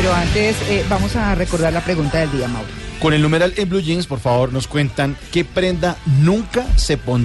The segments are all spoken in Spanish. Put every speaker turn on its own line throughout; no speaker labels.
Pero antes eh, vamos a recordar la pregunta del día, Mauro.
Con el numeral en Blue Jeans, por favor, nos cuentan qué prenda nunca se. O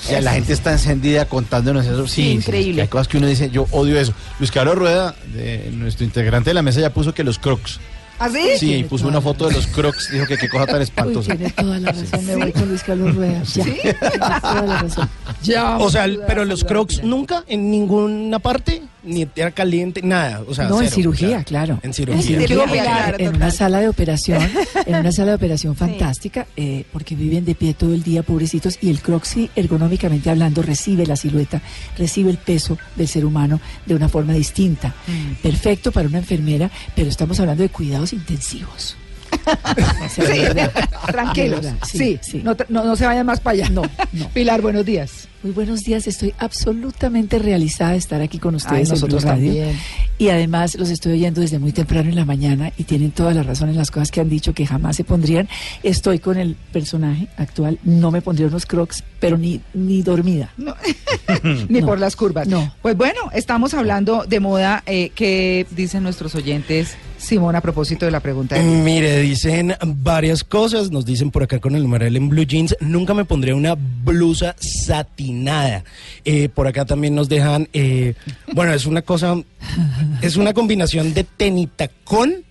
sea, la gente está encendida contándonos eso. Sí, sí,
Increíble.
hay cosas que uno dice, yo odio eso. Luis Carlos Rueda, de nuestro integrante de la mesa, ya puso que los crocs.
¿Así?
Sí, y puso una foto de los crocs. Dijo que qué cosa tan espantosa.
Tiene toda la razón, me voy con Luis Carlos Rueda. Ya, tiene toda la razón.
Ya.
O sea, pero los crocs nunca en ninguna parte, ni tierra caliente, nada. O sea,
No, en cirugía, claro.
En cirugía.
cirugía,
Cirugía,
en-
claro,
en
total.
una sala de operación, en una sala de operación fantástica, eh, porque viven de pie todo el día, pobrecitos, y el croxi, ergonómicamente hablando, recibe la silueta, recibe el peso del ser humano de una forma distinta. Perfecto para una enfermera, pero estamos hablando de cuidados intensivos.
Tranquilos. Sí,
sí.
No, no, no se vayan más para allá.
No, no.
Pilar, buenos días.
Muy buenos días, estoy absolutamente realizada de estar aquí con ustedes
Ay,
en Blue
nosotros
Radio.
también.
Y además los estoy oyendo desde muy temprano en la mañana y tienen toda la razón en las cosas que han dicho que jamás se pondrían. Estoy con el personaje actual, no me pondría unos crocs, pero ni, ni dormida.
Ni
No.
por las curvas.
No.
Pues bueno, estamos hablando de moda. Eh, ¿Qué dicen nuestros oyentes, Simón, a propósito de la pregunta del día?
Mire, dicen varias cosas. Nos dicen por acá con el numeral en blue jeans. Nunca me pondría una blusa satinada. Eh, por acá también nos dejan. eh, bueno, es una cosa. Es una combinación de tenitacón.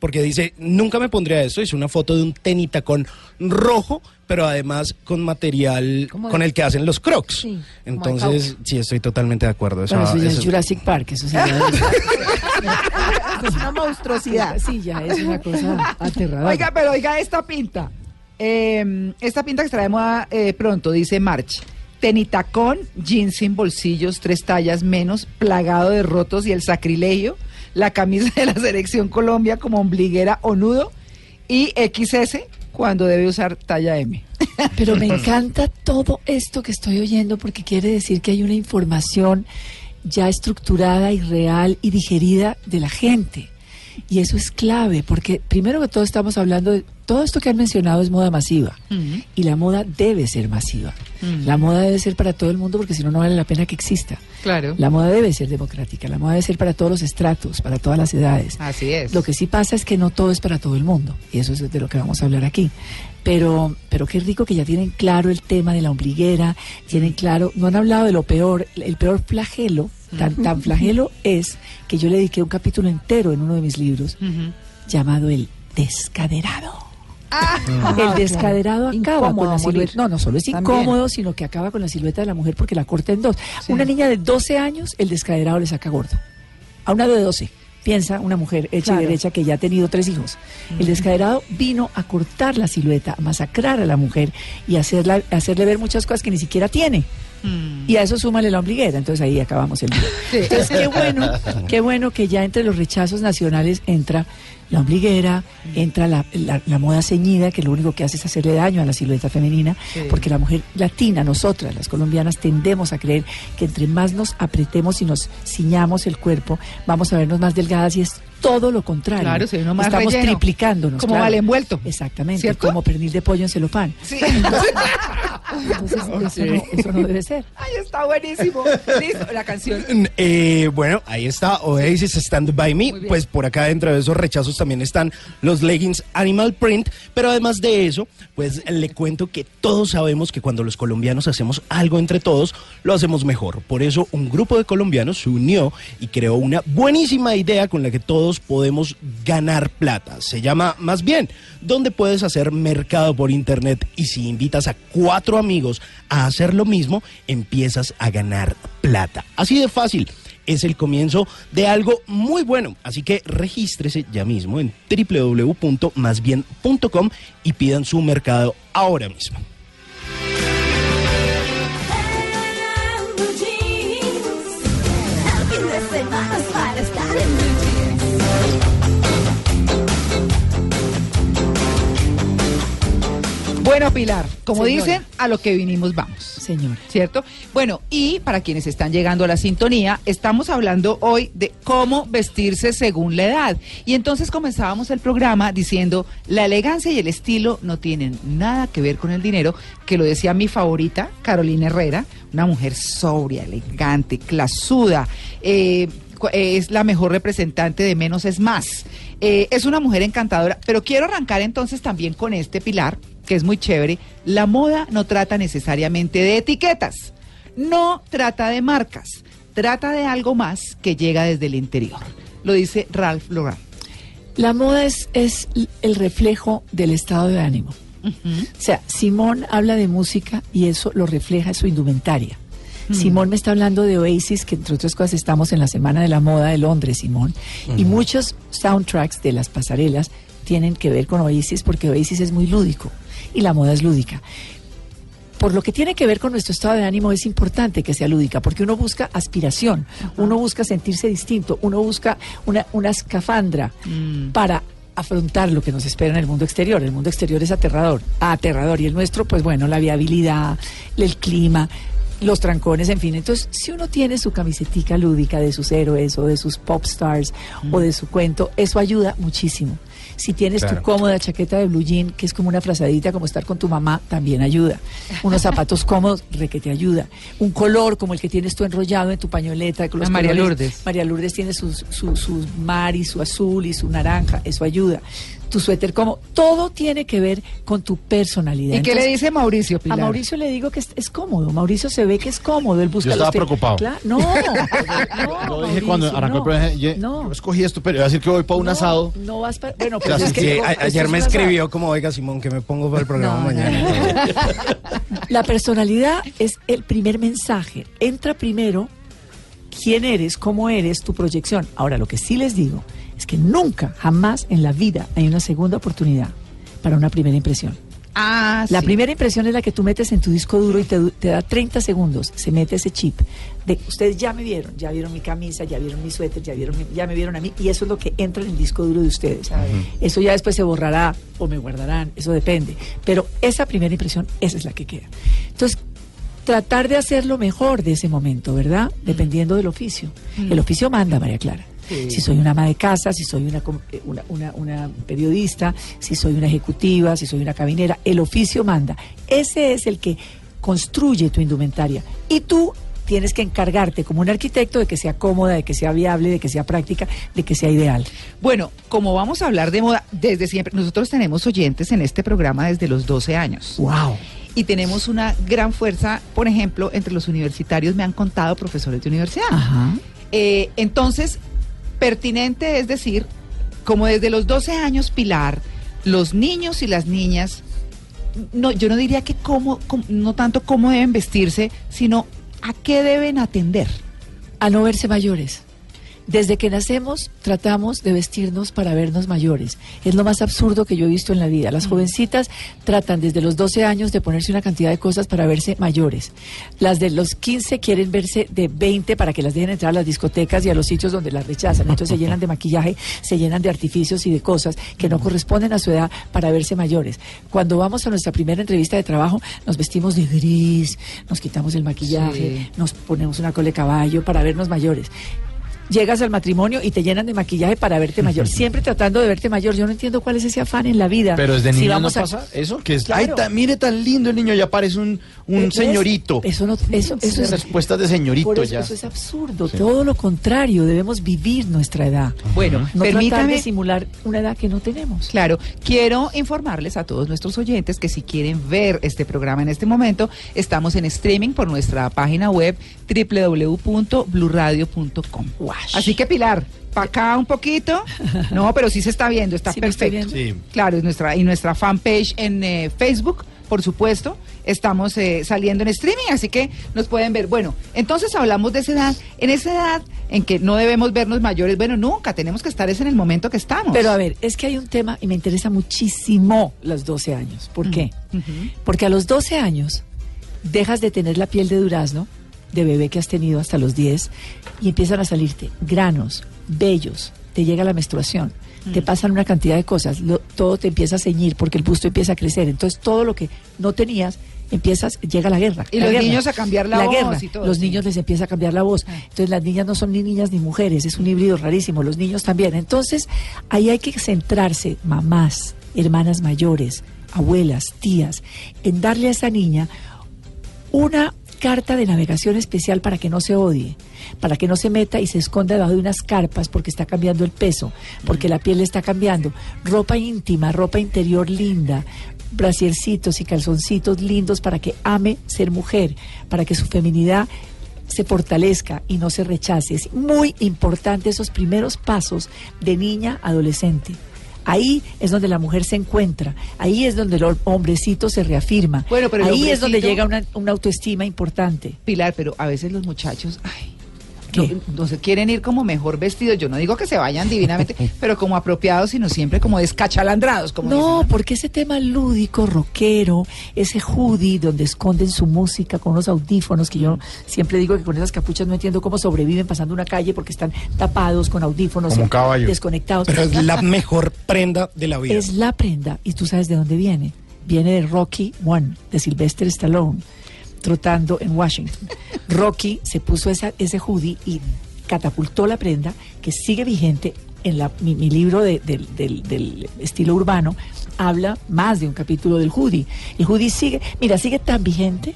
Porque dice, nunca me pondría eso. Es una foto de un tenitacón rojo, pero además con material con el que hacen los crocs.
Sí,
Entonces, sí, estoy totalmente de acuerdo. Eso,
Bueno, eso ya
eso-
es Jurassic Park, eso sería-
Es una monstruosidad.
Sí, ya es una cosa aterradora.
Oiga, pero oiga esta pinta. Eh, esta pinta que traemos eh, pronto, dice March. Tenitacón, jeans sin bolsillos, tres tallas menos, plagado de rotos y el sacrilegio, la camisa de la selección Colombia como ombliguera o nudo y XS cuando debe usar talla M.
Pero me encanta todo esto que estoy oyendo porque quiere decir que hay una información ya estructurada y real y digerida de la gente. Y eso es clave porque primero que todo estamos hablando de todo esto que han mencionado es moda masiva y la moda debe ser masiva. La moda debe ser para todo el mundo porque si no no vale la pena que exista.
Claro.
La moda debe ser democrática, la moda debe ser para todos los estratos, para todas las edades.
Así es.
Lo que sí pasa es que no todo es para todo el mundo, y eso es de lo que vamos a hablar aquí. Pero, pero qué rico que ya tienen claro el tema de la ombliguera, tienen claro, no han hablado de lo peor, el peor flagelo, tan, tan flagelo es que yo le dediqué un capítulo entero en uno de mis libros llamado El Descaderado. El descaderado acaba
Incómodo
con la silueta. No, no solo es
También.
incómodo, sino que acaba con la silueta de la mujer porque la corta en dos. Una niña de 12 años, el descaderado le saca gordo. A una de 12. Piensa una mujer hecha
Claro.
y derecha que ya ha tenido tres hijos. El descaderado vino a cortar la silueta, a masacrar a la mujer y hacerla, hacerle ver muchas cosas que ni siquiera tiene. Y a eso súmale la ombliguera, entonces ahí acabamos el día. Entonces, qué bueno, qué bueno que ya entre los rechazos nacionales entra la ombliguera, entra la, la- la moda ceñida, que lo único que hace es hacerle daño a la silueta femenina, porque la mujer latina, nosotras, las colombianas, tendemos a creer que entre más nos apretemos y nos ciñamos el cuerpo, vamos a vernos más delgadas y es todo lo contrario.
Claro, ve uno más
Estamos
relleno.
triplicándonos.
Como
claro.
mal envuelto.
Exactamente,
¿Cierto?
como pernil de pollo en celofán.
Sí.
Entonces, eso, no, eso no debe ser.
Ay, está buenísimo. Listo, la canción.
Eh, bueno, ahí está Oasis Stand By Me. Pues por acá dentro de esos rechazos también están los leggings Animal Print. Pero además de eso, pues le cuento que todos sabemos que cuando los colombianos hacemos algo entre todos, lo hacemos mejor. Por eso un grupo de colombianos se unió y creó una buenísima idea con la que todos podemos ganar plata. Se llama Más Bien, donde puedes hacer mercado por internet y si invitas a cuatro amigos a hacer lo mismo, empiezas a ganar plata. Así de fácil. Es el comienzo de algo muy bueno. Así que regístrese ya mismo en www.masbien.com y pidan su mercado ahora mismo.
Bueno, Pilar, como
Señora.
dicen, a lo que vinimos vamos.
Señora.
¿Cierto? Bueno, y para quienes están llegando a la sintonía, estamos hablando hoy de cómo vestirse según la edad. Y entonces comenzábamos el programa diciendo, la elegancia y el estilo no tienen nada que ver con el dinero, que lo decía mi favorita, Carolina Herrera, una mujer sobria, elegante, clasuda, eh, eh, es la mejor representante de menos es más. Eh, es una mujer encantadora, pero quiero arrancar entonces también con este pilar, que es muy chévere. La moda no trata necesariamente de etiquetas, no trata de marcas, trata de algo más que llega desde el interior. Lo dice Ralph Lauren.
La moda es, es el reflejo del estado de ánimo. O sea, Simón habla de música y eso lo refleja en su indumentaria. Simón me está hablando de Oasis, que entre otras cosas estamos en la Semana de la Moda de Londres, Simón. Y muchos soundtracks de las pasarelas tienen que ver con Oasis porque Oasis es muy lúdico y la moda es lúdica. Por lo que tiene que ver con nuestro estado de ánimo es importante que sea lúdica, porque uno busca aspiración, uno busca sentirse distinto, uno busca una, una escafandra para afrontar lo que nos espera en el mundo exterior. El mundo exterior es aterrador, aterrador, y el nuestro, pues bueno, la viabilidad, el clima, los trancones, en fin. Entonces, si uno tiene su camisetica lúdica de sus héroes o de sus pop stars o de su cuento, eso ayuda muchísimo. Si tienes tu cómoda chaqueta de blue jean, que es como una frazadita, como estar con tu mamá, también ayuda. Unos zapatos cómodos, re que te ayuda. Un color como el que tienes tú enrollado en tu pañoleta. Con los
María
colores.
Lourdes.
María Lourdes tiene sus su, su mar y su azul y su naranja, eso ayuda. Tu suéter como, todo tiene que ver con tu personalidad.
¿Y qué le dice Mauricio
a
Pilar?
Mauricio le digo que es, es cómodo. Mauricio se ve que es cómodo. Él busca
Yo estaba
los
preocupado.
Cla- no, no,
Lo dije cuando arrancó
no,
el programa. Yo,
no.
yo escogí esto, pero iba a decir que voy para un
No,
asado.
No vas para. Bueno,
Claro,
pues es
sí,
que.
Sí, a-
esto
ayer
es
me
un asado.
escribió como, oiga Simón, que me pongo para el programa
No,
mañana.
La personalidad es el primer mensaje. Entra primero quién eres, cómo eres, tu proyección. Ahora, lo que sí les digo es que nunca, jamás en la vida hay una segunda oportunidad para una primera impresión.
Ah,
La
sí.
primera impresión es la que tú metes en tu disco duro y te da 30 segundos. Se mete ese chip de ustedes ya me vieron, ya vieron mi camisa, ya vieron mi suéter, ya vieron mi- ya me vieron a mí y eso es lo que entra en el disco duro de ustedes. Eso ya después se borrará o me guardarán, eso depende. Pero esa primera impresión, esa es la que queda. Entonces, tratar de hacer lo mejor de ese momento, ¿verdad? Dependiendo del oficio. El oficio manda, María Clara. Si soy una ama de casa, si soy una, eh, una, una- una periodista, si soy una ejecutiva, si soy una cabinera, el oficio manda. Ese es el que construye tu indumentaria. Y tú tienes que encargarte como un arquitecto de que sea cómoda, de que sea viable, de que sea práctica, de que sea ideal.
Bueno, como vamos a hablar de moda desde siempre, nosotros tenemos oyentes en este programa desde los 12 años.
¡Wow!
Y tenemos una gran fuerza, por ejemplo, entre los universitarios, me han contado profesores de universidad.
Ajá.
Eh, entonces, pertinente es decir, como desde los 12 años, Pilar, los niños y las niñas, no, yo no diría que cómo, cómo- no tanto cómo deben vestirse, sino a qué deben atender.
a no verse mayores. Desde que nacemos tratamos de vestirnos para vernos mayores. Es lo más absurdo que yo he visto en la vida. Las jovencitas tratan desde los 12 años de ponerse una cantidad de cosas para verse mayores. Las de los 15 quieren verse de 20 para que las dejen entrar a las discotecas y a los sitios donde las rechazan. Entonces se llenan de maquillaje, se llenan de artificios y de cosas que no corresponden a su edad para verse mayores. Cuando vamos a nuestra primera entrevista de trabajo, nos vestimos de gris, nos quitamos el maquillaje,
Sí.
nos ponemos una cola de caballo para vernos mayores. Llegas al matrimonio y te llenan de maquillaje para verte mayor, siempre tratando de verte mayor. Yo no entiendo cuál es ese afán en la vida.
Pero desde
Si
niño no
vamos a-
pasa eso, que es,
Claro.
ay, ta- mire tan lindo el niño, ya parece un, un
¿Ves?
señorito.
Eso no, eso, eso es
Respuestas de señorito
eso,
ya.
eso es absurdo. Todo lo contrario, debemos vivir nuestra edad.
Bueno,
No tratar
permítame,
de simular una edad que no tenemos.
Claro, quiero informarles a todos nuestros oyentes que si quieren ver este programa en este momento, estamos en streaming por nuestra página web www.bluradio.com. Así que Pilar, para acá un poquito. No, pero sí se está viendo, está
Sí
perfecto.
viendo. Sí.
Claro, y nuestra, y nuestra fanpage en eh, Facebook, por supuesto. Estamos eh, saliendo en streaming, así que nos pueden ver. Bueno, entonces hablamos de esa edad. En esa edad en que no debemos vernos mayores, bueno, nunca, tenemos que estar es en el momento que estamos.
Pero a ver, es que hay un tema y me interesa muchísimo los 12 años. ¿Por qué? Porque a los 12 años dejas de tener la piel de durazno, de bebé que has tenido hasta los 10, y empiezan a salirte granos, vellos, te llega la menstruación, te pasan una cantidad de cosas, lo- todo te empieza a ceñir porque el busto empieza a crecer. Entonces todo lo que no tenías empiezas llega la guerra.
Y
la
los
guerra.
niños a cambiar la voz
guerra.
y todo,
Los
sí.
niños les empieza a cambiar la voz. Entonces las niñas no son ni niñas ni mujeres, es un híbrido rarísimo, los niños también. Entonces ahí hay que centrarse, mamás, hermanas mayores, abuelas, tías, en darle a esa niña una carta de navegación especial para que no se odie, para que no se meta y se esconda debajo de unas carpas porque está cambiando el peso, porque la piel le está cambiando. Ropa íntima, ropa interior linda, brasiercitos y calzoncitos lindos para que ame ser mujer, para que su feminidad se fortalezca y no se rechace. Es muy importante esos primeros pasos de niña adolescente. Ahí es donde la mujer se encuentra, ahí es donde el hombrecito se reafirma,
Bueno, pero el
ahí es donde llega una, una autoestima importante.
Pilar, pero a veces los muchachos, ay. No, no se quieren ir como mejor vestidos. Yo no digo que se vayan divinamente, pero como apropiados, sino siempre como descachalandrados. Como
No,
dicen,
porque ese tema lúdico, rockero, ese hoodie donde esconden su música con unos audífonos, que yo siempre digo que con esas capuchas no entiendo cómo sobreviven pasando una calle porque están tapados con audífonos,
Como un caballo.
desconectados.
Pero es la mejor prenda de la vida.
Es la prenda, y tú sabes de dónde viene. Viene de Rocky One, de Sylvester Stallone, trotando en Washington. Rocky se puso esa, ese hoodie y catapultó la prenda que sigue vigente. En la, mi, mi libro de- del- del- del estilo urbano habla más de un capítulo del hoodie. El hoodie sigue, mira, sigue tan vigente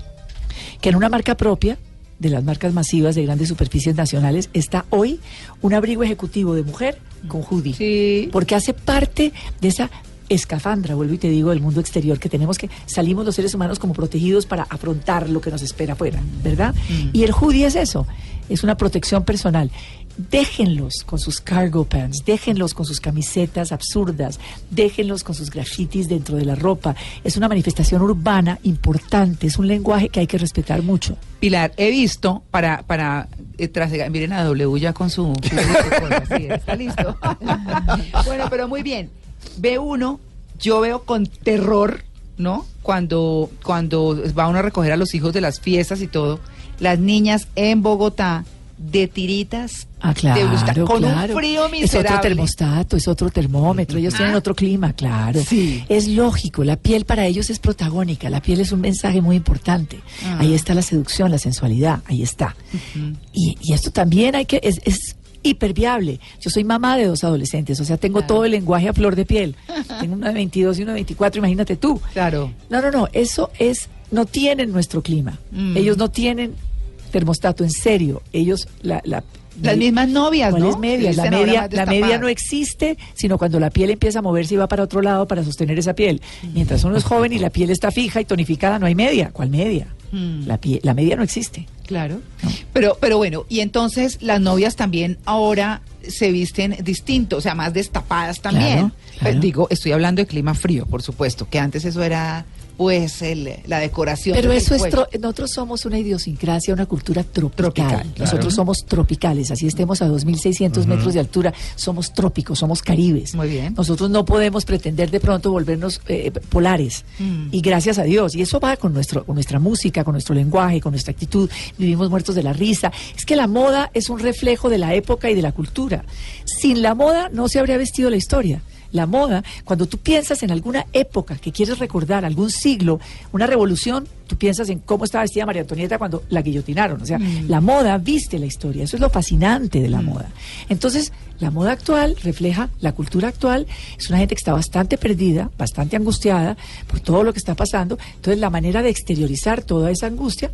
que en una marca propia de las marcas masivas de grandes superficies nacionales está hoy un abrigo ejecutivo de mujer con hoodie.
Sí.
Porque hace parte de esa escafandra, vuelvo y te digo, del mundo exterior, que tenemos que, salimos los seres humanos como protegidos para afrontar lo que nos espera afuera, ¿verdad? Y el hoodie es eso, es una protección personal. Déjenlos con sus cargo pants, déjenlos con sus camisetas absurdas, déjenlos con sus grafitis dentro de la ropa. Es una manifestación urbana importante, es un lenguaje que hay que respetar mucho.
Pilar, he visto para, para eh, trasegar- miren a W ya con su, su- está listo. bueno, pero muy bien. Ve uno, yo veo con terror, ¿no? Cuando, cuando va uno a recoger a los hijos de las fiestas y todo, las niñas en Bogotá de tiritas,
Ah, claro,
de con
claro.
un frío
Es otro
miserable.
termostato, es otro termómetro, ellos tienen
Ah.
otro clima, claro.
Sí.
Es lógico, la piel para ellos es protagónica, la piel es un mensaje muy importante.
Ah.
Ahí está la seducción, la sensualidad, ahí está. y, y esto también hay que, es, es hiperviable. Yo soy mamá de dos adolescentes, o sea, tengo todo el lenguaje a flor de piel. tengo una de 22 y una de 24, imagínate tú.
Claro.
No, no, no, eso es, no tienen nuestro clima.
Mm.
Ellos no tienen termostato, en serio. Ellos, la... la
Las mismas novias,
¿Cuáles
¿no?
medias? La media, la media no existe, sino cuando la piel empieza a moverse y va para otro lado para sostener esa piel. Mientras uno es joven y la piel está fija y tonificada, no hay media. ¿Cuál media?
Mm.
La, pie- la media no existe.
Claro. Pero, pero bueno, y entonces las novias también ahora se visten distinto, o sea, más destapadas también.
Claro, claro.
digo, estoy hablando de clima frío, por supuesto, que antes eso era pues el- la decoración.
Pero eso es, tro- nosotros somos una idiosincrasia, una cultura tropical.
Tropical,
Nosotros
claro.
somos tropicales, así estemos a 2.600 metros de altura, somos trópicos, somos caribes.
Muy bien.
Nosotros no podemos pretender de pronto volvernos eh, polares.
Mm.
Y gracias a Dios. Y eso va con, nuestro, con nuestra música, con nuestro lenguaje, con nuestra actitud. Vivimos muertos de la risa. Es que la moda es un reflejo de la época y de la cultura. Sin la moda no se habría vestido la historia. La moda, cuando tú piensas en alguna época que quieres recordar, algún siglo, una revolución, tú piensas en cómo estaba vestida María Antonieta cuando la guillotinaron. O sea, la moda viste la historia. Eso es lo fascinante de la moda. Entonces, la moda actual refleja la cultura actual. Es una gente que está bastante perdida, bastante angustiada por todo lo que está pasando. Entonces, la manera de exteriorizar toda esa angustia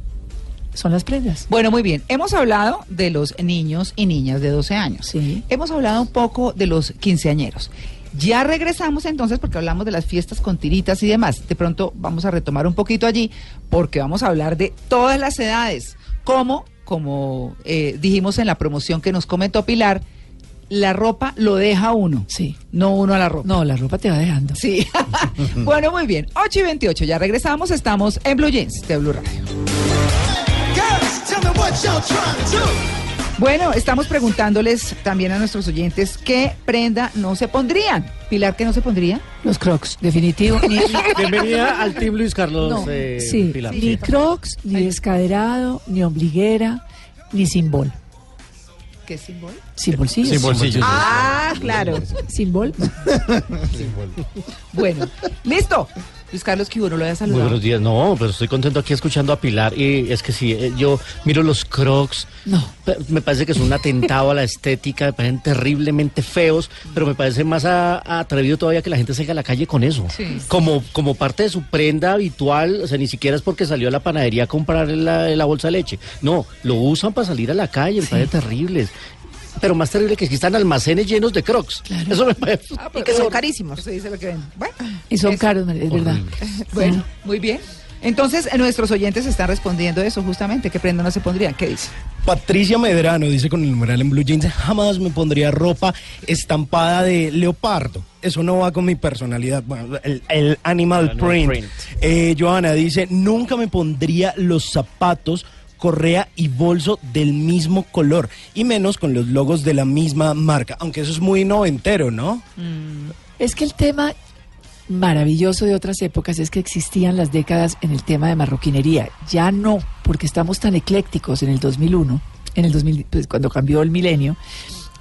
son las prendas.
Bueno, muy bien. Hemos hablado de los niños y niñas de 12 años.
Sí.
Hemos hablado un poco de los quinceañeros. Ya regresamos entonces porque hablamos de las fiestas con tiritas y demás. De pronto vamos a retomar un poquito allí porque vamos a hablar de todas las edades. Como, como eh, dijimos en la promoción que nos comentó Pilar, la ropa lo deja uno.
Sí.
No uno a la ropa.
No, la ropa te va dejando.
Sí. bueno, muy bien. 8 y 28. Ya regresamos. Estamos en Blue Jeans de Blue Radio. Bueno, estamos preguntándoles también a nuestros oyentes qué prenda no se pondrían. Pilar, ¿qué no se pondría?
Los crocs, definitivo. Ni, ni-
Bienvenida al Team Luis Carlos
no,
eh,
sí,
Pilar.
ni crocs, ni descaderado, ni ombliguera, ni sin bol.
¿Qué símbolo?
Sin bolsillos.
Sin bolsillos.
Ah, claro.
Sin bol.
Bueno, listo. Luis Carlos Quivo, no lo había
Muy
saludado.
buenos días. No, pero estoy contento aquí escuchando a Pilar. Y es que sí, eh, yo miro los crocs.
No.
Me parece que es un atentado a la estética, me parecen terriblemente feos, pero me parece más a- atrevido todavía que la gente salga a la calle con eso.
Sí.
Como, como parte de su prenda habitual, o sea, ni siquiera es porque salió a la panadería a comprar la, la bolsa de leche. No, lo usan para salir a la calle, me parece terrible. Pero más terrible que si están almacenes llenos de crocs. Eso me parece.
Ah,
Y que son carísimos.
Eso dice lo que ven. Bueno,
Y son
eso.
caros, es verdad.
Bueno, muy bien. Entonces, eh, nuestros oyentes están respondiendo eso justamente. ¿Qué prenda no se pondrían? ¿Qué dice?
Patricia Medrano dice con el numeral en Blue Jeans, jamás me pondría ropa estampada de leopardo. Eso no va con mi personalidad. Bueno, el, el animal,
Animal
print.
print.
Eh, Johanna dice, nunca me pondría los zapatos correa y bolso del mismo color y menos con los logos de la misma marca, aunque eso es muy noventero, ¿no?
Es que el tema maravilloso de otras épocas es que existían las décadas en el tema de marroquinería. Ya no, porque estamos tan eclécticos en el 2001, en el 2000, pues, cuando cambió el milenio,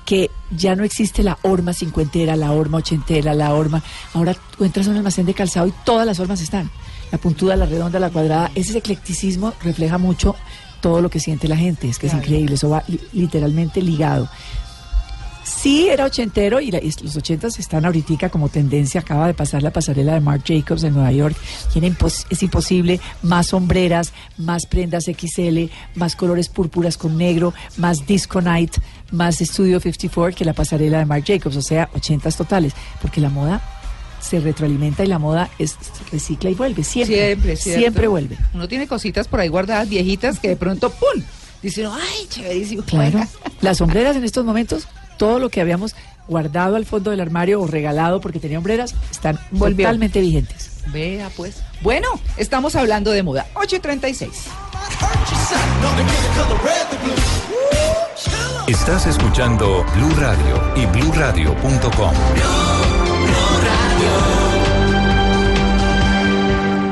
que ya no existe la horma cincuentera, la horma ochentera, la horma. Ahora tú entras a un almacén de calzado y todas las hormas están. La puntuda, la redonda, la cuadrada. Ese eclecticismo refleja mucho todo lo que siente la gente. Es que es increíble. Eso va li- literalmente ligado. Sí, era ochentero y, la- y los ochentas están ahorita como tendencia. Acaba de pasar la pasarela de Marc Jacobs en Nueva York. Era impos- es imposible más sombreras, más prendas XL, más colores púrpuras con negro, más Disco Night, más Studio 54 que la pasarela de Marc Jacobs. O sea, ochentas totales. Porque la moda se retroalimenta y la moda es recicla y vuelve. Siempre.
Siempre.
Siempre vuelve.
Uno tiene cositas por ahí guardadas, viejitas, que de pronto, ¡pum! Dice uno, ¡ay, chéverísimo!
Claro. Las sombreras en estos momentos, todo lo que habíamos guardado al fondo del armario o regalado porque tenía hombreras, están
Volvió.
totalmente vigentes.
Vea, pues. Bueno, estamos hablando de moda. 8.36.
Estás escuchando Blue Radio y bluradio.com.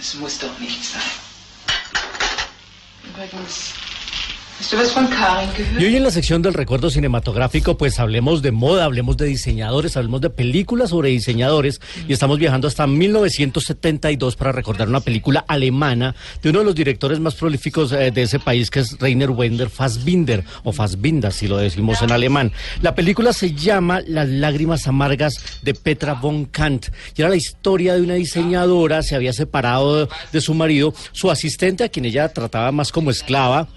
Es muss doch nicht sein. Übrigens,
Y hoy en la sección del recuerdo cinematográfico, pues hablemos de moda, hablemos de diseñadores, hablemos de películas sobre diseñadores. Y estamos viajando hasta 1972 para recordar una película alemana de uno de los directores más prolíficos eh, de ese país, que es Rainer Wender Fassbinder, o Fassbinder, si lo decimos en alemán. La película se llama Las lágrimas amargas de Petra von Kant. Y era la historia de una diseñadora, se había separado de, de su marido, su asistente, a quien ella trataba más como esclava,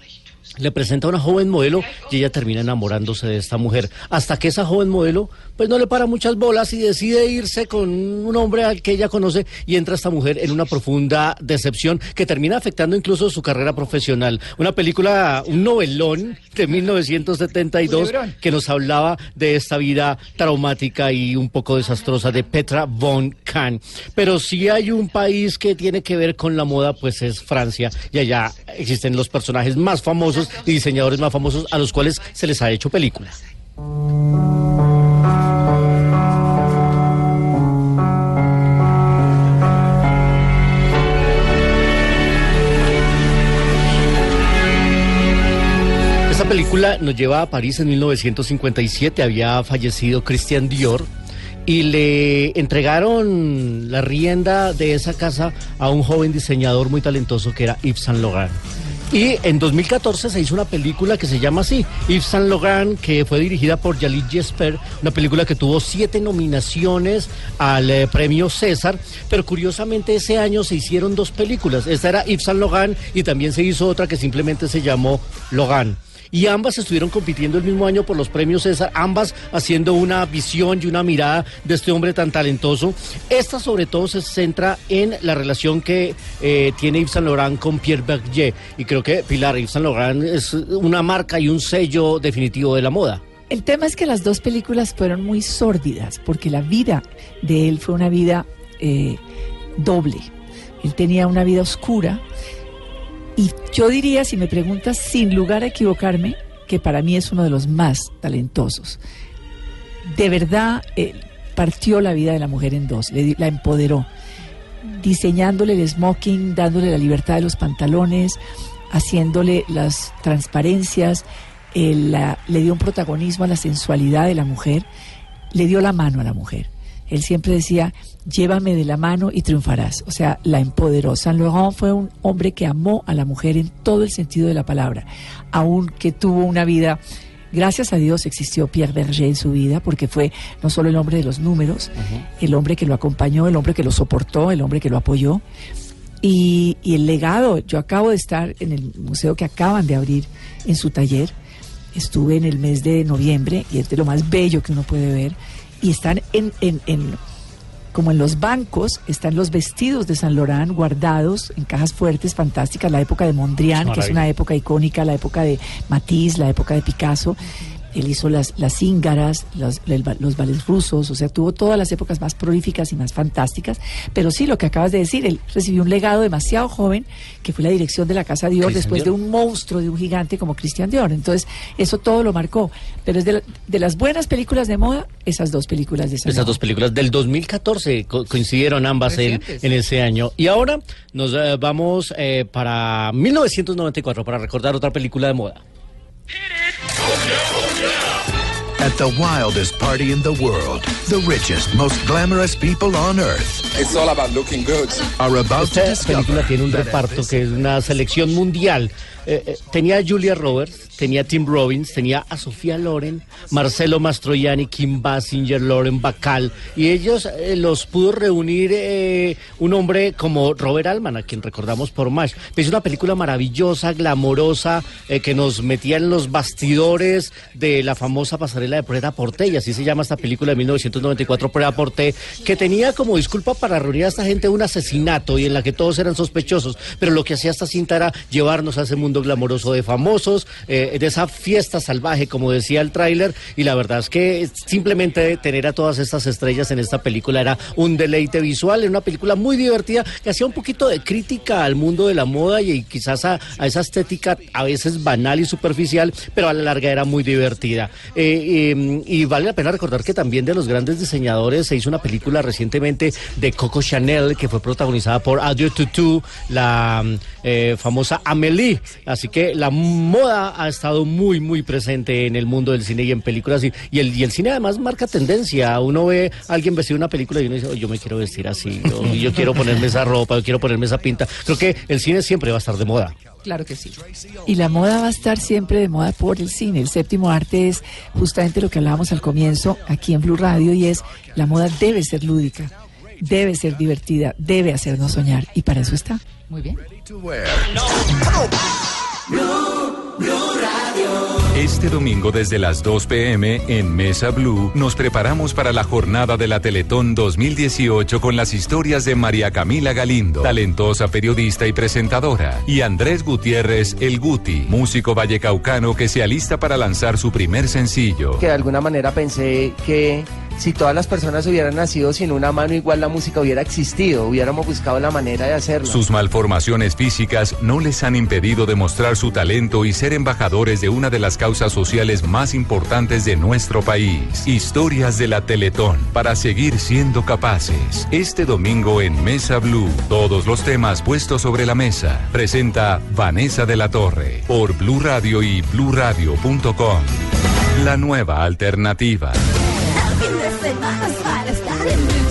le presenta a una joven modelo y ella termina enamorándose de esta mujer. Hasta que esa joven modelo, pues no le para muchas bolas y decide irse con un hombre al que ella conoce y entra esta mujer en una profunda decepción que termina afectando incluso su carrera profesional. Una película, un novelón de 1972
Culebrón.
que nos hablaba de esta vida traumática y un poco desastrosa de Petra von Kahn. Pero si hay un país que tiene que ver con la moda, pues es Francia. Y allá existen los personajes más famosos y diseñadores más famosos a los cuales se les ha hecho película. Película nos lleva a París en 1957. Había fallecido Christian Dior y le entregaron la rienda de esa casa a un joven diseñador muy talentoso que era Yves Saint Laurent. Y en 2014 se hizo una película que se llama así, Yves Saint Laurent, que fue dirigida por Yalit Jesper, una película que tuvo siete nominaciones al eh, premio César, pero curiosamente ese año se hicieron dos películas. Esta era Yves Saint Laurent y también se hizo otra que simplemente se llamó Logan y ambas estuvieron compitiendo el mismo año por los premios César, ambas haciendo una visión y una mirada de este hombre tan talentoso. Esta sobre todo se centra en la relación que eh, tiene Yves Saint Laurent con Pierre Berger y creo que Pilar Yves Saint Laurent es una marca y un sello definitivo de la moda.
El tema es que las dos películas fueron muy sórdidas, porque la vida de él fue una vida eh, doble. Él tenía una vida oscura y yo diría, si me preguntas, sin lugar a equivocarme, que para mí es uno de los más talentosos. De verdad, eh, partió la vida de la mujer en dos, le la empoderó, diseñándole el smoking, dándole la libertad de los pantalones, haciéndole las transparencias, el, la- le dio un protagonismo a la sensualidad de la mujer, le dio la mano a la mujer. Él siempre decía, llévame de la mano y triunfarás. O sea, la empoderó. Saint Laurent fue un hombre que amó a la mujer en todo el sentido de la palabra, aunque tuvo una vida, gracias a Dios existió Pierre Berger en su vida, porque fue no solo el hombre de los números, el hombre que lo acompañó, el hombre que lo soportó, el hombre que lo apoyó. Y, y el legado, yo acabo de estar en el museo que acaban de abrir en su taller, estuve en el mes de noviembre y es de lo más bello que uno puede ver, y están en, en, en- como en los bancos, están los vestidos de San Laurent guardados en cajas fuertes, fantásticas, la época de Mondrian, que es una época icónica, la época de Matisse, la época de Picasso. Él hizo las, las cíngaras, los, los ballets rusos, o sea, tuvo todas las épocas más prolíficas y más fantásticas. Pero sí, lo que acabas de decir, él recibió un legado demasiado joven, que fue la dirección de la Casa Dior,
Christian
después
Dior.
de un monstruo, de un gigante como Christian Dior. Entonces, eso todo lo marcó. Pero es de, la- de las buenas películas de moda, esas dos películas de Saint
Esas dos películas del 2014 co- coincidieron ambas en, en ese año. Y ahora nos eh, vamos eh, para 1994 para recordar otra película de moda.
At the wildest party in the world, the richest, most glamorous people on earth
It's all about looking good.
are about to
Esta película
discover
tiene un reparto que es una selección mundial. Eh, eh, tenía a Julia Roberts, tenía a Tim Robbins, tenía a Sofía Loren, Marcelo Mastroianni, Kim Basinger, Lauren Bacall, y ellos eh, los pudo reunir un hombre como Robert Altman, a quien recordamos por MASH. Es una película maravillosa, glamorosa, que nos metía en los bastidores de la famosa pasarela de Prueba Porté, y así se llama esta película de 1994, Prueba Porté, que tenía como disculpa para reunir a esta gente un asesinato y en la que todos eran sospechosos, pero lo que hacía esta cinta era llevarnos a ese mundo glamoroso de famosos, eh, de esa fiesta salvaje, como decía el tráiler, y la verdad es que simplemente tener a todas estas estrellas en esta película era un deleite visual, era una película muy divertida que hacía un poquito de crítica al mundo de la moda y, quizás a, esa estética a veces banal y superficial, pero a la larga era muy divertida. Eh, eh, y vale la pena recordar que también de los grandes diseñadores se hizo una película recientemente de Coco Chanel que fue protagonizada por Adieu Tutu, la eh, famosa Amélie. Así que la moda ha estado muy, muy presente en el mundo del cine y en películas. Y, el, y el cine además marca tendencia. Uno ve a alguien vestido una película y uno dice, "Oh, yo me quiero vestir así, yo, yo quiero ponerme esa ropa, yo quiero ponerme esa pinta. Creo que el cine siempre va a estar de moda.
Claro que sí.
Y la moda va a estar siempre de moda por el cine. El séptimo arte es justamente lo que hablábamos al comienzo aquí en Blue Radio y es la moda debe ser lúdica, debe ser divertida, debe hacernos soñar y para eso está.
Muy bien.
Este domingo desde las 2 pm en Mesa Blue nos preparamos para la jornada de la Teletón 2018 con las historias de María Camila Galindo, talentosa periodista y presentadora, y Andrés Gutiérrez El Guti, músico vallecaucano que se alista para lanzar su primer sencillo.
que de alguna manera pensé que si todas las personas hubieran nacido sin una mano, igual la música hubiera existido, hubiéramos buscado la manera de hacerlo.
Sus malformaciones físicas no les han impedido demostrar su talento y ser embajadores de una de las causas sociales más importantes de nuestro país. Historias de la Teletón para seguir siendo capaces. Este domingo en Mesa Blue, todos los temas puestos sobre la mesa. Presenta Vanessa de la Torre por Blue Radio y bluradio.com. La nueva alternativa demás para estar en mi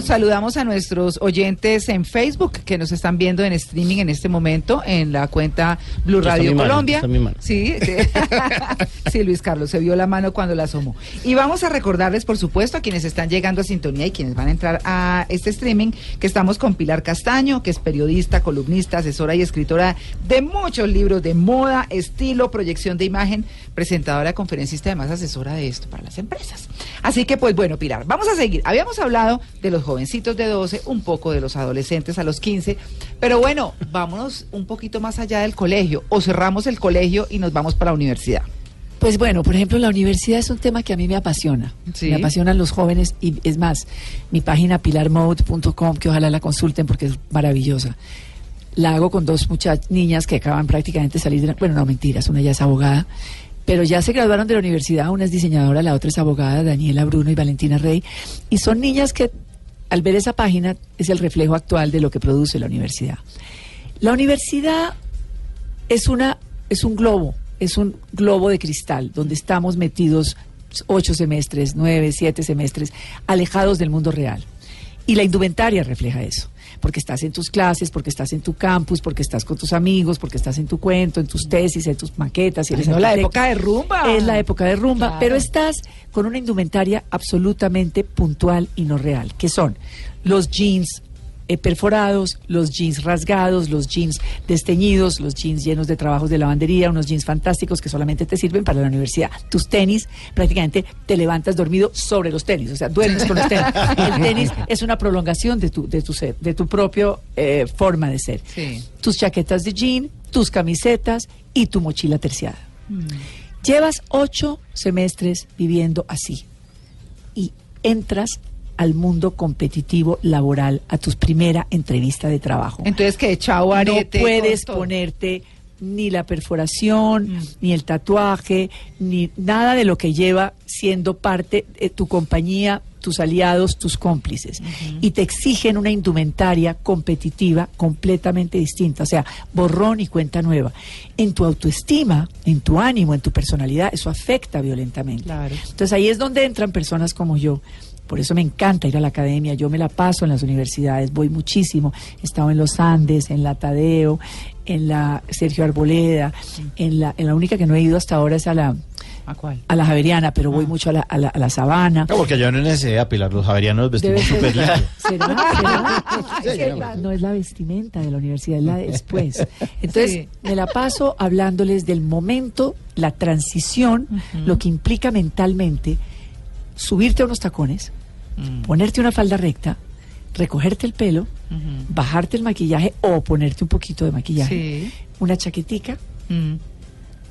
Bueno, saludamos a nuestros oyentes en Facebook que nos están viendo en streaming en este momento en la cuenta Blue
Está
Radio
mi mano,
Colombia.
está mi mano.
Sí, sí. Sí, Luis Carlos, se vio la mano cuando la asomó. Y vamos a recordarles, por supuesto, a quienes están llegando a sintonía y quienes van a entrar a este streaming, que estamos con Pilar Castaño, que es periodista, columnista, asesora y escritora de muchos libros de moda, estilo, proyección de imagen, presentadora, conferencista, además asesora de esto para las empresas. Así que, pues bueno, Pilar, vamos a seguir. Habíamos hablado de los jovencitos de 12, un poco de los adolescentes a los 15, Pero bueno, vámonos un poquito más allá del colegio. O cerramos el colegio y nos vamos para la universidad.
Pues bueno, por ejemplo, la universidad es un tema que a mí me apasiona.
Sí.
Me apasionan los jóvenes y es más, mi página pilarmode.com, que ojalá la consulten porque es maravillosa. La hago con dos muchachas, niñas que acaban prácticamente de salir de la- Bueno, no, mentiras, una ya es abogada, pero ya se graduaron de la universidad, una es diseñadora, la otra es abogada, Daniela Bruno y Valentina Rey, y son niñas que al ver esa página es el reflejo actual de lo que produce la universidad. La universidad es una es un globo, es un globo de cristal donde estamos metidos ocho semestres, nueve, siete semestres, alejados del mundo real. Y la indumentaria refleja eso, porque estás en tus clases, porque estás en tu campus, porque estás con tus amigos, porque estás en tu cuento, en tus tesis, en tus maquetas.
Ay,
eres
no, la época de rumba.
Es la época de rumba,
Claro.
pero estás con una indumentaria absolutamente puntual y no real, que son los jeans eh, perforados, los jeans rasgados, los jeans desteñidos, los jeans llenos de trabajos de lavandería, unos jeans fantásticos que solamente te sirven para la universidad. Tus tenis, prácticamente te levantas dormido sobre los tenis, o sea, duermes con los tenis. El tenis es una prolongación de tu, de tu ser, de tu propio eh, forma de ser.
Sí.
Tus chaquetas de jean, tus camisetas y tu mochila terciada. Llevas ocho semestres viviendo así y entras al mundo competitivo laboral, a tu primera entrevista de trabajo.
Entonces, que chao
no
arete.
puedes
con todo.
ponerte ni la perforación, ni el tatuaje, ni nada de lo que lleva siendo parte de tu compañía, tus aliados, tus cómplices. Y te exigen una indumentaria competitiva completamente distinta, o sea, borrón y cuenta nueva. En tu autoestima, en tu ánimo, en tu personalidad, eso afecta violentamente.
Claro.
Entonces ahí es donde entran personas como yo. Por eso me encanta ir a la academia. Yo me la paso en las universidades, voy muchísimo. He estado en los Andes, en la Tadeo, en la Sergio Arboleda, en la, en la única que no he ido hasta ahora es a la,
¿A cuál?
a la Javeriana, pero voy mucho a la, a la, a la Sabana.
No, porque yo no necesité Pilar, los javerianos vestimos súper.
¿Será? Es
no.
es la vestimenta de la universidad, es la de después. Entonces,
Sí.
me la paso hablándoles del momento, la transición, lo que implica mentalmente subirte a unos tacones, ponerte una falda recta, recogerte el pelo, bajarte el maquillaje o ponerte un poquito de maquillaje,
Sí.
una chaquetica,
Mm.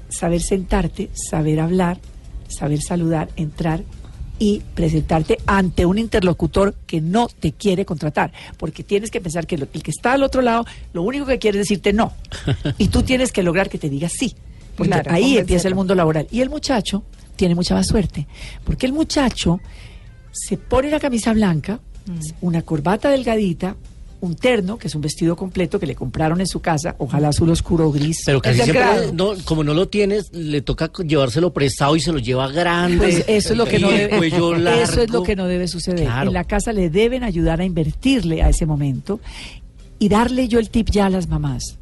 saber sentarte, saber hablar, saber saludar, entrar y presentarte ante un interlocutor que no te quiere contratar, porque tienes que pensar que el que está al otro lado lo único que quiere es decirte no, y tú tienes que lograr que te diga sí, porque
Claro,
ahí empieza el mundo laboral. Y el muchacho tiene mucha más suerte, porque el muchacho se pone una camisa blanca, una corbata delgadita, un terno, que es un vestido completo que le compraron en su casa, ojalá azul oscuro o gris.
Pero casi siempre, no, como no lo tienes, le toca llevárselo prestado y se lo lleva grande.
Pues eso es lo que no debe, eso es lo que no debe suceder.
Claro.
En la casa le deben ayudar a invertirle a ese momento y darle yo el tip ya a las mamás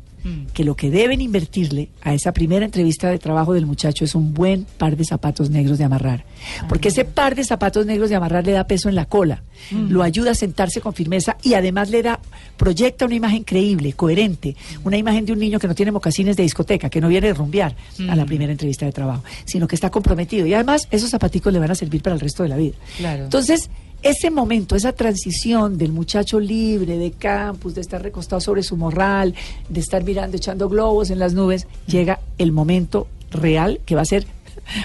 que lo que deben invertirle a esa primera entrevista de trabajo del muchacho es un buen par de zapatos negros de amarrar. Porque ese par de zapatos negros de amarrar le da peso en la cola, lo ayuda a sentarse con firmeza y además le da, proyecta una imagen creíble, coherente, una imagen de un niño que no tiene mocasines de discoteca, que no viene a rumbear a la primera entrevista de trabajo, sino que está comprometido. Y además esos zapaticos le van a servir para el resto de la vida.
Claro.
Entonces, ese momento, esa transición del muchacho libre de campus, de estar recostado sobre su morral, de estar mirando, echando globos en las nubes, llega el momento real que va a ser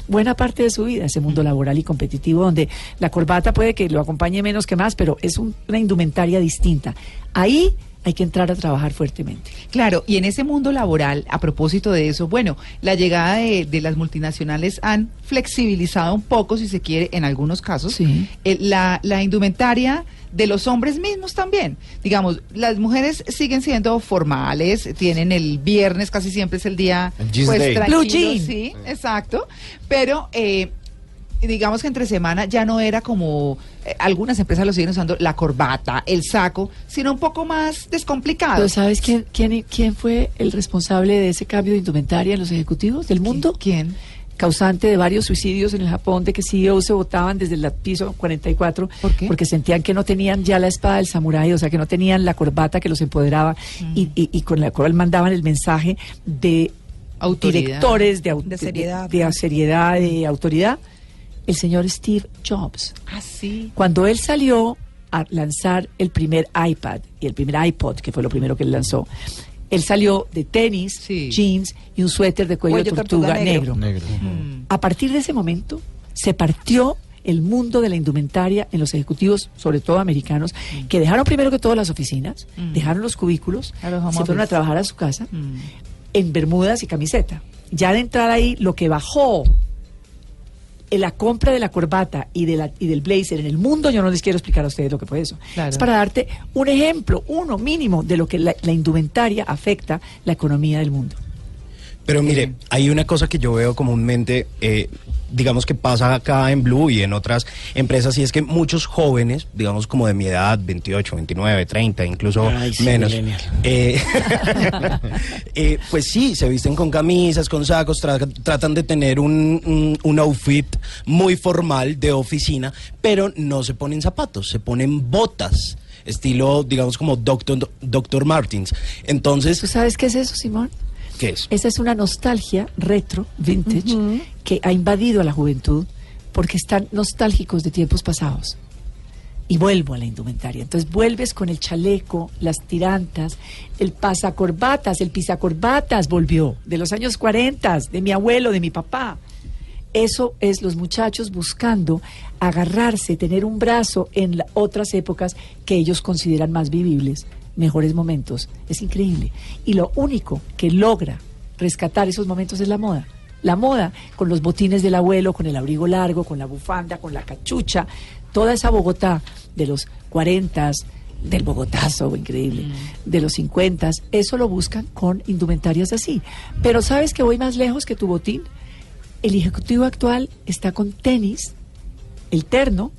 buena parte de su vida, ese mundo laboral y competitivo, donde la corbata puede que lo acompañe menos que más, pero es un- una indumentaria distinta. Ahí hay que entrar a trabajar fuertemente.
Claro, y en ese mundo laboral, a propósito de eso, bueno, la llegada de, de las multinacionales han flexibilizado un poco, si se quiere, en algunos casos,
Sí.
eh, la, la indumentaria de los hombres mismos también. Digamos, las mujeres siguen siendo formales, tienen el viernes, casi siempre es el día
El
pues
day.
tranquilo,
Blue jean.
sí, exacto, pero eh, digamos que entre semana ya no era como eh, algunas empresas lo siguen usando la corbata, el saco, sino un poco más descomplicado.
Pero ¿sabes quién, quién, quién fue el responsable de ese cambio de indumentaria en los ejecutivos del mundo?
¿Quién?
causante de varios suicidios en el Japón, de que CEOs se votaban desde el piso 44
¿Por qué?
porque sentían que no tenían ya la espada del samurái, o sea, que no tenían la corbata que los empoderaba
Mm.
y, y- y con la cual mandaban el mensaje de
Autoridad.
directores, de,
De seriedad.
de, de seriedad, de autoridad. El señor Steve Jobs.
Ah, sí.
Cuando él salió a lanzar el primer iPad y el primer iPod, que fue lo primero que él lanzó, él salió de tenis, jeans y un suéter de cuello,
Cuello
tortuga,
tortuga negro.
negro. A partir de ese momento se partió el mundo de la indumentaria en los ejecutivos, sobre todo americanos, que dejaron primero que todo las oficinas, dejaron los cubículos,
A los
se fueron a trabajar a su casa en bermudas y camiseta. Ya de entrar ahí, lo que bajó la compra de la corbata y, de la, y del blazer en el mundo, yo no les quiero explicar a ustedes lo que fue eso.
Claro.
Es para darte un ejemplo, uno mínimo, de lo que la, la indumentaria afecta la economía del mundo.
Pero mire, hay una cosa que yo veo comúnmente, eh, digamos que pasa acá en Blue y en otras empresas, y es que muchos jóvenes, digamos como de mi edad, 28, 29, 30, incluso
Ay, sí,
menos,
millennial.
eh, eh, pues sí, se visten con camisas, con sacos, tra- tratan de tener un, un- un outfit muy formal de oficina, pero no se ponen zapatos, se ponen botas. Estilo, digamos, como Doctor, Doctor Martins. Entonces.
¿Tú sabes qué es eso, Simón?
¿Qué es?
Esa es una nostalgia retro, vintage, que ha invadido a la juventud porque están nostálgicos de tiempos pasados. Y vuelvo a la indumentaria. Entonces vuelves con el chaleco, las tirantas, el pasacorbatas, el pisacorbatas volvió de los años 40, de mi abuelo, de mi papá. Eso es los muchachos buscando agarrarse, tener un brazo en la- otras épocas que ellos consideran más vivibles, mejores momentos. Es increíble. Y lo único que logra rescatar esos momentos es la moda. La moda, con los botines del abuelo, con el abrigo largo, con la bufanda, con la cachucha, toda esa Bogotá de los 40, del Bogotazo, increíble, de los 50, eso lo buscan con indumentarias así. Pero ¿sabes que voy más lejos que tu botín? El ejecutivo actual está con tenis, el terno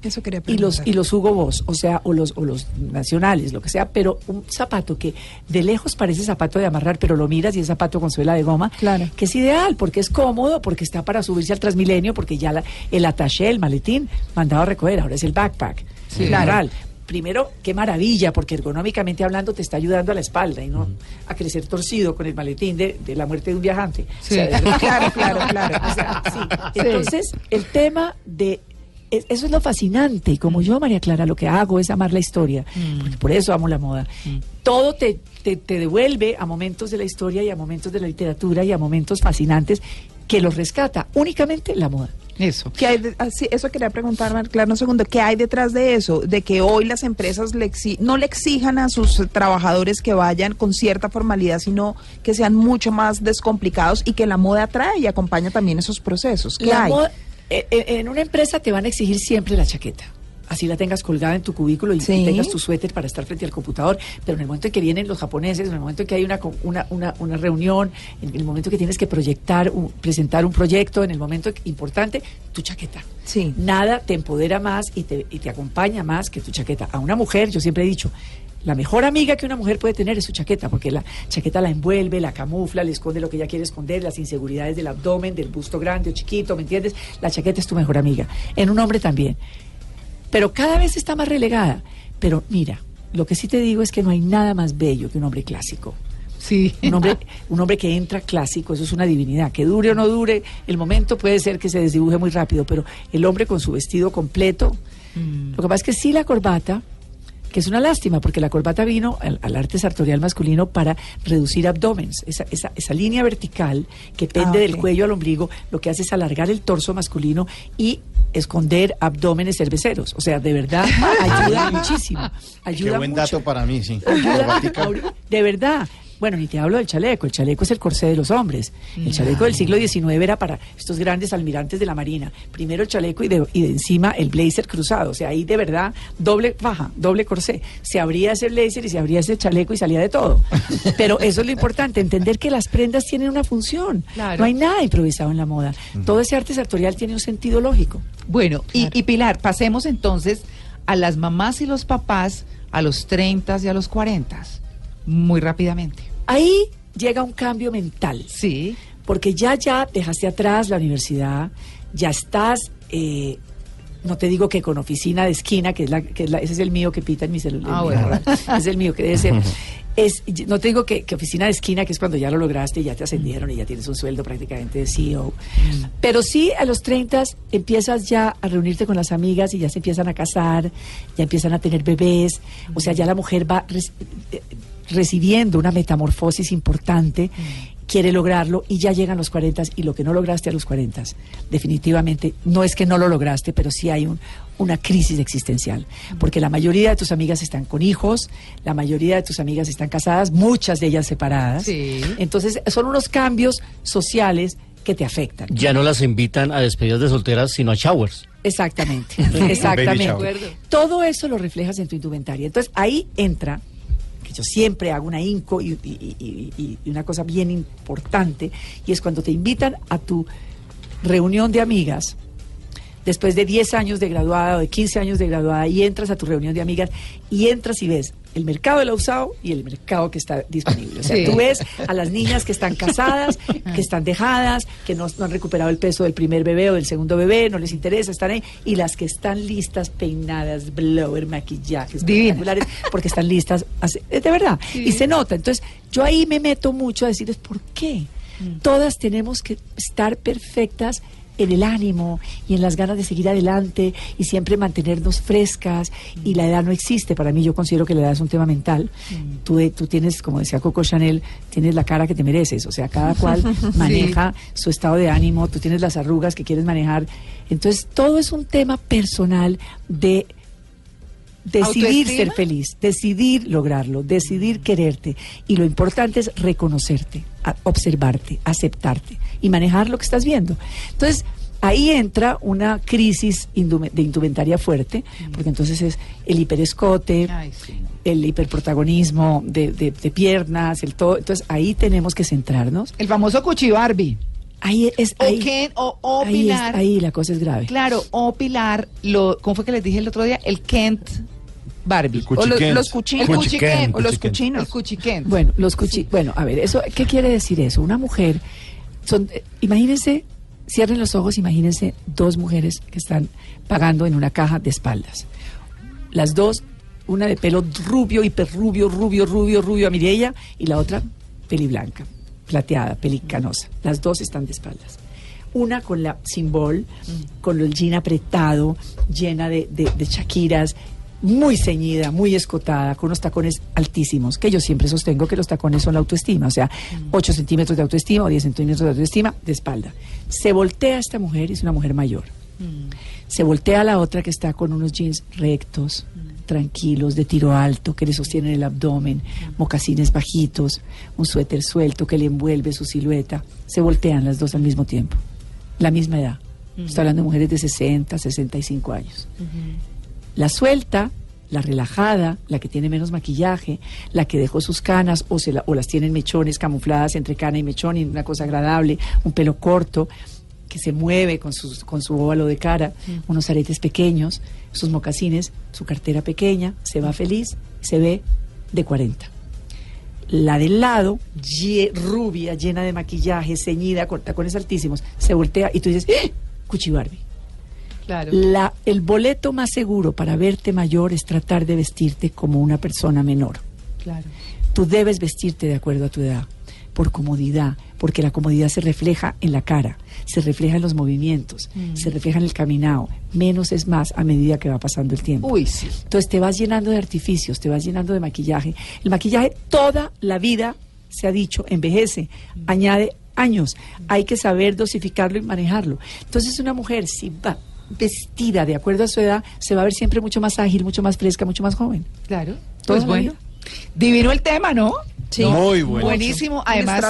y los y los Hugo Boss, o sea, o los o los nacionales, lo que sea, pero un zapato que de lejos parece zapato de amarrar, pero lo miras y es zapato con suela de goma, que es ideal porque es cómodo, porque está para subirse al Transmilenio, porque ya la- el attaché, el maletín, mandado a recoger, ahora es el backpack.
Sí.
Claro. Primero, qué maravilla, porque ergonómicamente hablando te está ayudando a la espalda y no a crecer torcido con el maletín de, de la muerte de un viajante.
Sí. Claro, claro, claro.
O sea, sí.
Sí.
Entonces, el tema de eso es lo fascinante. Y como yo, María Clara, lo que hago es amar la historia. Porque por eso amo la moda. Todo te, te, te devuelve a momentos de la historia y a momentos de la literatura y a momentos fascinantes que los rescata únicamente la moda.
Eso.
¿Qué hay de- ah, sí, eso quería preguntar, Mar Clara, un segundo. ¿Qué hay detrás de eso? De que hoy las empresas le exi- no le exijan a sus trabajadores que vayan con cierta formalidad, sino que sean mucho más descomplicados y que la moda atrae y acompaña también esos procesos. ¿Qué
La
hay?
En una empresa te van a exigir siempre la chaqueta. Así la tengas colgada en tu cubículo y, tengas tu suéter para estar frente al computador. Pero en el momento en que vienen los japoneses, en el momento en que hay una, una, una, una reunión, en el momento que tienes que proyectar, un- presentar un proyecto, en el momento importante, tu chaqueta.
Sí.
Nada te empodera más y te, y te acompaña más que tu chaqueta. A una mujer, yo siempre he dicho, la mejor amiga que una mujer puede tener es su chaqueta, porque la chaqueta la envuelve, la camufla, le esconde lo que ella quiere esconder, las inseguridades del abdomen, del busto grande o chiquito, ¿me entiendes? La chaqueta es tu mejor amiga. En un hombre también. Pero cada vez está más relegada. Pero mira, lo que sí te digo es que no hay nada más bello que un hombre clásico.
Sí.
Un hombre, un hombre que entra clásico, eso es una divinidad. Que dure o no dure, el momento puede ser que se desdibuje muy rápido, pero el hombre con su vestido completo. Lo que pasa es que sí la corbata, que es una lástima, porque la corbata vino al, al arte sartorial masculino para reducir abdómenes. Esa, esa, esa línea vertical que pende
Ah,
del cuello al ombligo, lo que hace es alargar el torso masculino y esconder abdómenes cerveceros. O sea, de verdad ayuda muchísimo. Ayuda
Qué buen
mucho.
dato para mí, sí.
Ayuda, de verdad. Bueno, ni te hablo del chaleco. El chaleco es el corsé de los hombres. El chaleco del siglo XIX era para estos grandes almirantes de la Marina. Primero el chaleco y de, y de encima el blazer cruzado. O sea, ahí de verdad doble faja, doble corsé. Se abría ese blazer y se abría ese chaleco y salía de todo. Pero eso es lo importante, entender que las prendas tienen una función.
Claro.
No hay nada improvisado en la moda. Todo ese arte sartorial tiene un sentido lógico.
Bueno, y, y Pilar, pasemos entonces a las mamás y los papás a los 30 y a los 40, muy rápidamente.
Ahí llega un cambio mental.
Sí.
Porque ya, ya dejaste atrás la universidad, ya estás, eh, no te digo que con oficina de esquina, que es la, que es la- ese es el mío que pita en mi celular.
Ah, bueno.
es el mío que debe ser. Es, no te digo que, que oficina de esquina, que es cuando ya lo lograste y ya te ascendieron y ya tienes un sueldo prácticamente de CEO. Pero sí, a los 30 empiezas ya a reunirte con las amigas y ya se empiezan a casar, ya empiezan a tener bebés. O sea, ya la mujer va recibiendo una metamorfosis importante, quiere lograrlo y ya llegan los 40 y lo que no lograste a los 40, definitivamente, no es que no lo lograste, pero sí hay un, una crisis existencial, porque la mayoría de tus amigas están con hijos, la mayoría de tus amigas están casadas, muchas de ellas separadas. Entonces, son unos cambios sociales que te afectan.
Ya no las invitan a despedidas de solteras, sino a showers.
Exactamente, exactamente. Todo eso lo reflejas en tu indumentaria. Entonces ahí entra, yo siempre hago una inco y- y- y una cosa bien importante, y es cuando te invitan a tu reunión de amigas, después de 10 años de graduada o de 15 años de graduada, y entras a tu reunión de amigas y entras y ves el mercado del usado y el mercado que está disponible. O sea,
Sí.
tú ves a las niñas que están casadas, que están dejadas, que no, no han recuperado el peso del primer bebé o del segundo bebé, no les interesa, están ahí, y las que están listas, peinadas, blower, maquillajes, espectaculares, porque están listas, de verdad, y se nota. Entonces, yo ahí me meto mucho a decirles, ¿por qué? Todas tenemos que estar perfectas en el ánimo y en las ganas de seguir adelante y siempre mantenernos frescas. Y la edad no existe. Para mí yo considero que la edad es un tema mental. Tú, eh, tú tienes como decía Coco Chanel tienes la cara que te mereces. O sea cada cual
Sí.
maneja su estado de ánimo. Tú tienes las arrugas que quieres manejar. Entonces todo es un tema personal de decidir
¿Autoestima?
ser feliz, decidir lograrlo, decidir quererte. Y lo importante es reconocerte, observarte, aceptarte y manejar lo que estás viendo. Entonces, ahí entra una crisis de indumentaria fuerte, porque entonces es el hiperescote, el hiperprotagonismo de, de- de piernas, el todo. Entonces, ahí tenemos que centrarnos.
El famoso cuchi Barbie.
Ahí es.
O
ahí,
Ken, o, o
ahí es-
Pilar.
ahí la cosa es grave.
Claro, o Pilar, lo, ¿cómo fue que les dije el otro día? El Kent Barbie. O los, los cuchinos.
El cuchi Kent,
o los cuchinos. El.
Bueno, los cuchi bueno, a ver, eso ¿qué quiere decir eso? Una mujer son eh, imagínense, cierren los ojos, imagínense dos mujeres que están pagando en una caja de espaldas. Las dos, una de pelo rubio, hiperrubio, rubio, rubio, rubio a Mireia y la otra peliblanca, plateada, pelicanosa. Las dos están de espaldas. Una con la simbol, con el jean apretado, llena de, de, de shakiras, muy ceñida, muy escotada, con unos tacones altísimos, que yo siempre sostengo que los tacones son la autoestima, o sea, 8 centímetros de autoestima o 10 centímetros de autoestima de espalda. Se voltea esta mujer, y es una mujer mayor. Se voltea la otra que está con unos jeans rectos, tranquilos, de tiro alto, que le sostienen el abdomen, mocasines bajitos, un suéter suelto que le envuelve su silueta. Se voltean las dos al mismo tiempo, la misma edad. Estoy hablando de mujeres de 60, 65 años. La suelta, la relajada, la que tiene menos maquillaje, la que dejó sus canas o, se la- o las tienen mechones camufladas entre cana y mechón y una cosa agradable, un pelo corto que se mueve con, sus, con su óvalo de cara, unos aretes pequeños, sus mocasines, su cartera pequeña, se va feliz, se ve de 40. La del lado, ye- rubia, llena de maquillaje, ceñida, con tacones altísimos, se voltea y tú dices, ¡Eh! Cuchi Barbie.
Claro.
La, el boleto más seguro para verte mayor es tratar de vestirte como una persona menor.
Claro.
Tú debes vestirte de acuerdo a tu edad, por comodidad, porque la comodidad se refleja en la cara, se refleja en los movimientos,
Mm.
se refleja en el caminado. Menos es más a medida que va pasando el tiempo.
Uy, sí.
Entonces te vas llenando de artificios, te vas llenando de maquillaje. El maquillaje toda la vida, se ha dicho, envejece, añade años. Hay que saber dosificarlo y manejarlo. Entonces una mujer, si va vestida de acuerdo a su edad, se va a ver siempre mucho más ágil, mucho más fresca, mucho más joven.
Claro.
Toda
Pues
la
bueno. Divino el tema, ¿no?
Sí. Muy bueno.
Buenísimo. Además,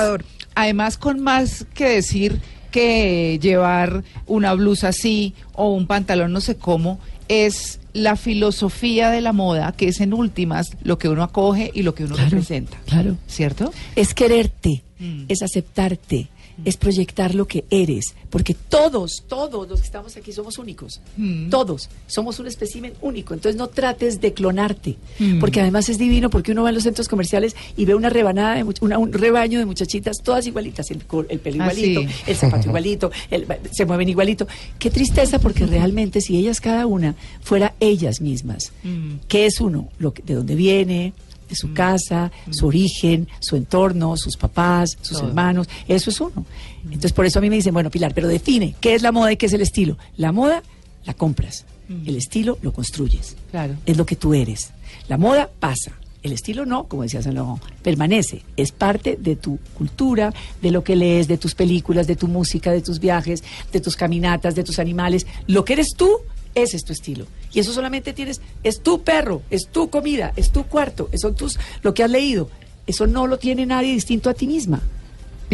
además con más que decir que llevar una blusa así o un pantalón no sé cómo, es la filosofía de la moda, que es en últimas lo que uno acoge y lo que uno representa.
Claro.
¿Cierto?
Es quererte,
Mm.
es aceptarte, es proyectar lo que eres, porque todos, todos los que estamos aquí somos únicos,
Mm.
todos somos un espécimen único, entonces no trates de clonarte,
Mm.
porque además es divino, porque uno va a los centros comerciales y ve una rebanada, de una- un rebaño de muchachitas, todas igualitas, el, el pelo
Ah,
igualito,
sí.
el zapato igualito, el- se mueven igualito. Qué tristeza, porque realmente si ellas cada una fuera ellas mismas,
Mm.
¿Qué es uno? Lo que- ¿De dónde viene? De su casa, su origen, su entorno, sus papás, sus
Todo.
hermanos. Eso es uno. Entonces, por eso a mí me dicen, bueno, Pilar, pero define qué es la moda y qué es el estilo. La moda la compras, el estilo lo construyes.
Claro.
Es lo que tú eres. La moda pasa. El estilo no, como decía San Laurent, permanece, es parte de tu cultura, de lo que lees, de tus películas, de tu música, de tus viajes, de tus caminatas, de tus animales. Lo que eres tú, ese es tu estilo. Y eso solamente tienes, es tu perro, es tu comida, es tu cuarto, son tus, lo que has leído. Eso no lo tiene nadie distinto a ti misma.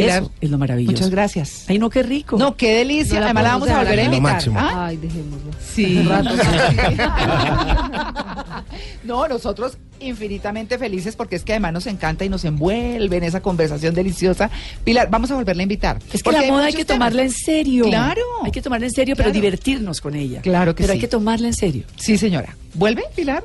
Pilar,
Eso es lo maravilloso.
Muchas gracias.
Ay, no, qué rico.
No, qué delicia.
No la
Además la vamos a volver a invitar.
máximo.
¿Ah?
Ay, dejémoslo.
Sí.
Hace
no, nosotros infinitamente felices porque es que además nos encanta y nos envuelve en esa conversación deliciosa. Pilar, vamos a volverla a invitar.
Es que la moda hay que
temas.
tomarla en serio.
Claro.
Hay que tomarla en serio, pero divertirnos con ella.
Claro que
pero
sí.
hay que tomarla en serio.
Sí, señora. ¿Vuelve, Pilar?